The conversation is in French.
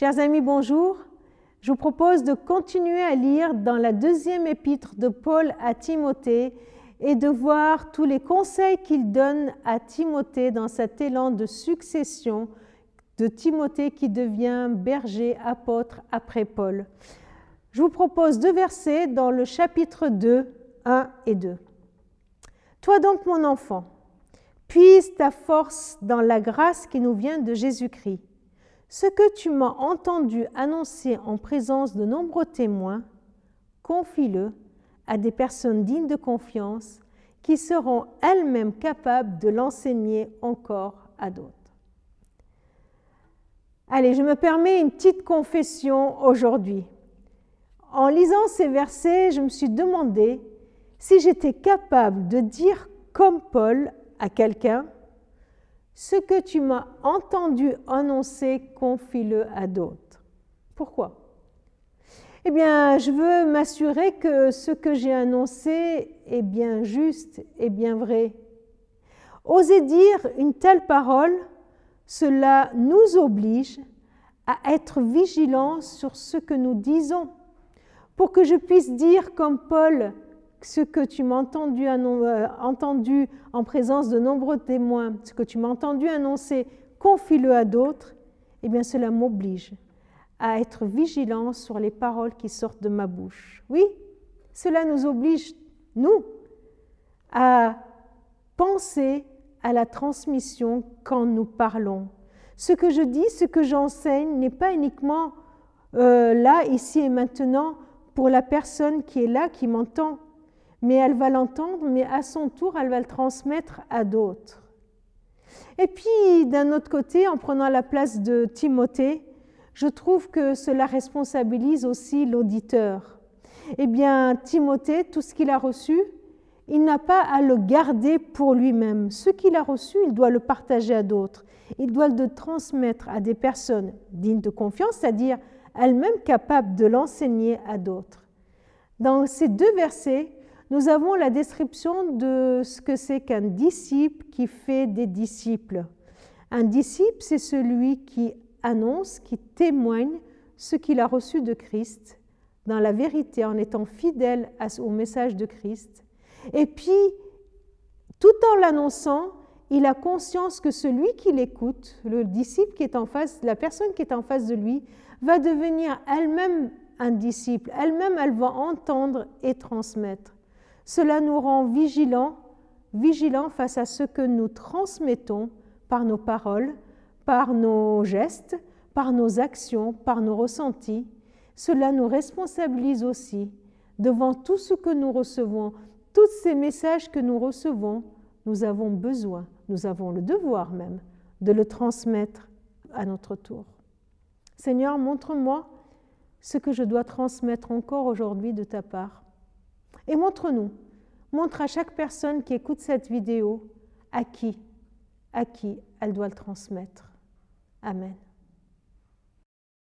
Chers amis, bonjour. Je vous propose de continuer à lire dans la deuxième épître de Paul à Timothée et de voir tous les conseils qu'il donne à Timothée dans cet élan de succession de Timothée qui devient berger, apôtre après Paul. Je vous propose deux versets dans le chapitre 2, 1 et 2. Toi donc, mon enfant, puise ta force dans la grâce qui nous vient de Jésus-Christ. Ce que tu m'as entendu annoncer en présence de nombreux témoins, confie-le à des personnes dignes de confiance qui seront elles-mêmes capables de l'enseigner encore à d'autres. Allez, je me permets une petite confession aujourd'hui. En lisant ces versets, je me suis demandé si j'étais capable de dire comme Paul à quelqu'un, ce que tu m'as entendu annoncer, confie-le à d'autres. Pourquoi? Eh bien, je veux m'assurer que ce que j'ai annoncé est bien juste et bien vrai. Oser dire une telle parole, cela nous oblige à être vigilants sur ce que nous disons, pour que je puisse dire comme Paul, ce que tu m'as entendu, euh, entendu, en présence de nombreux témoins, ce que tu m'as entendu annoncer, confie-le à d'autres, eh bien cela m'oblige à être vigilant sur les paroles qui sortent de ma bouche. Oui, cela nous oblige, nous, à penser à la transmission quand nous parlons. Ce que je dis, ce que j'enseigne n'est pas uniquement euh, là, ici et maintenant, pour la personne qui est là, qui m'entend mais elle va l'entendre, mais à son tour, elle va le transmettre à d'autres. Et puis, d'un autre côté, en prenant la place de Timothée, je trouve que cela responsabilise aussi l'auditeur. Eh bien, Timothée, tout ce qu'il a reçu, il n'a pas à le garder pour lui-même. Ce qu'il a reçu, il doit le partager à d'autres. Il doit le transmettre à des personnes dignes de confiance, c'est-à-dire elles-mêmes capables de l'enseigner à d'autres. Dans ces deux versets, nous avons la description de ce que c'est qu'un disciple qui fait des disciples. Un disciple, c'est celui qui annonce, qui témoigne ce qu'il a reçu de Christ dans la vérité en étant fidèle au message de Christ. Et puis, tout en l'annonçant, il a conscience que celui qui l'écoute, le disciple qui est en face, la personne qui est en face de lui, va devenir elle-même un disciple. Elle-même, elle va entendre et transmettre. Cela nous rend vigilants, vigilants face à ce que nous transmettons par nos paroles, par nos gestes, par nos actions, par nos ressentis. Cela nous responsabilise aussi devant tout ce que nous recevons, tous ces messages que nous recevons, nous avons besoin, nous avons le devoir même de le transmettre à notre tour. Seigneur, montre-moi ce que je dois transmettre encore aujourd'hui de ta part. Et montre-nous, montre à chaque personne qui écoute cette vidéo à qui, à qui elle doit le transmettre. Amen.